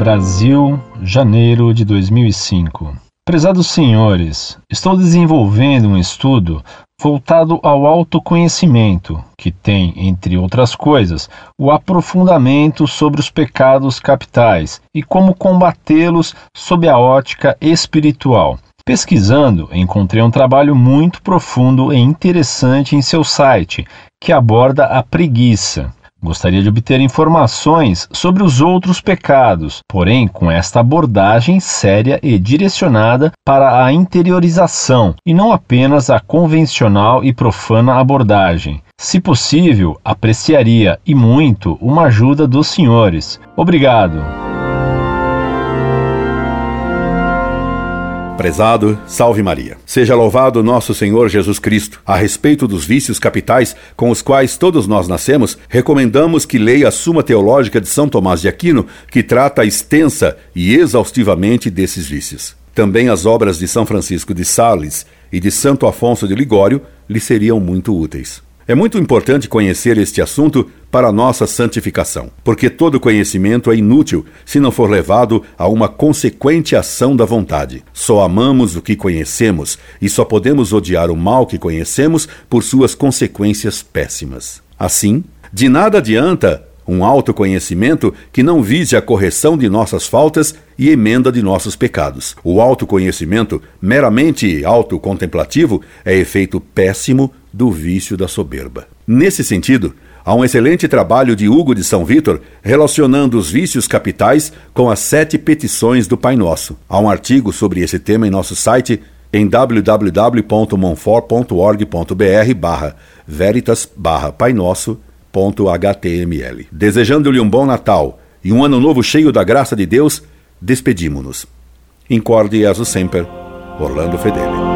Brasil, janeiro de 2005. Prezados senhores, estou desenvolvendo um estudo voltado ao autoconhecimento, que tem, entre outras coisas, o aprofundamento sobre os pecados capitais e como combatê-los sob a ótica espiritual. Pesquisando, encontrei um trabalho muito profundo e interessante em seu site, que aborda a preguiça. Gostaria de obter informações sobre os outros pecados, porém com esta abordagem séria e direcionada para a interiorização e não apenas a convencional e profana abordagem. Se possível, apreciaria e muito uma ajuda dos senhores. Obrigado. Prezado, salve Maria. Seja louvado nosso Senhor Jesus Cristo. A respeito dos vícios capitais com os quais todos nós nascemos, recomendamos que leia a Suma Teológica de São Tomás de Aquino, que trata extensa e exaustivamente desses vícios. Também as obras de São Francisco de Sales e de Santo Afonso de Ligório lhe seriam muito úteis. É muito importante conhecer este assunto para nossa santificação, porque todo conhecimento é inútil se não for levado a uma consequente ação da vontade. Só amamos o que conhecemos e só podemos odiar o mal que conhecemos por suas consequências péssimas. Assim, de nada adianta um autoconhecimento que não vise a correção de nossas faltas e emenda de nossos pecados. O autoconhecimento, meramente autocontemplativo, é efeito péssimo do vício da soberba. Nesse sentido, há um excelente trabalho de Hugo de São Vítor relacionando os vícios capitais com as sete petições do Pai Nosso. Há um artigo sobre esse tema em nosso site em www.monfort.org.br barra veritas barra Pai Nosso html. Desejando-lhe um bom Natal e um ano novo cheio da graça de Deus, despedimo-nos. Incorde Jesus Semper, Orlando Fedeli.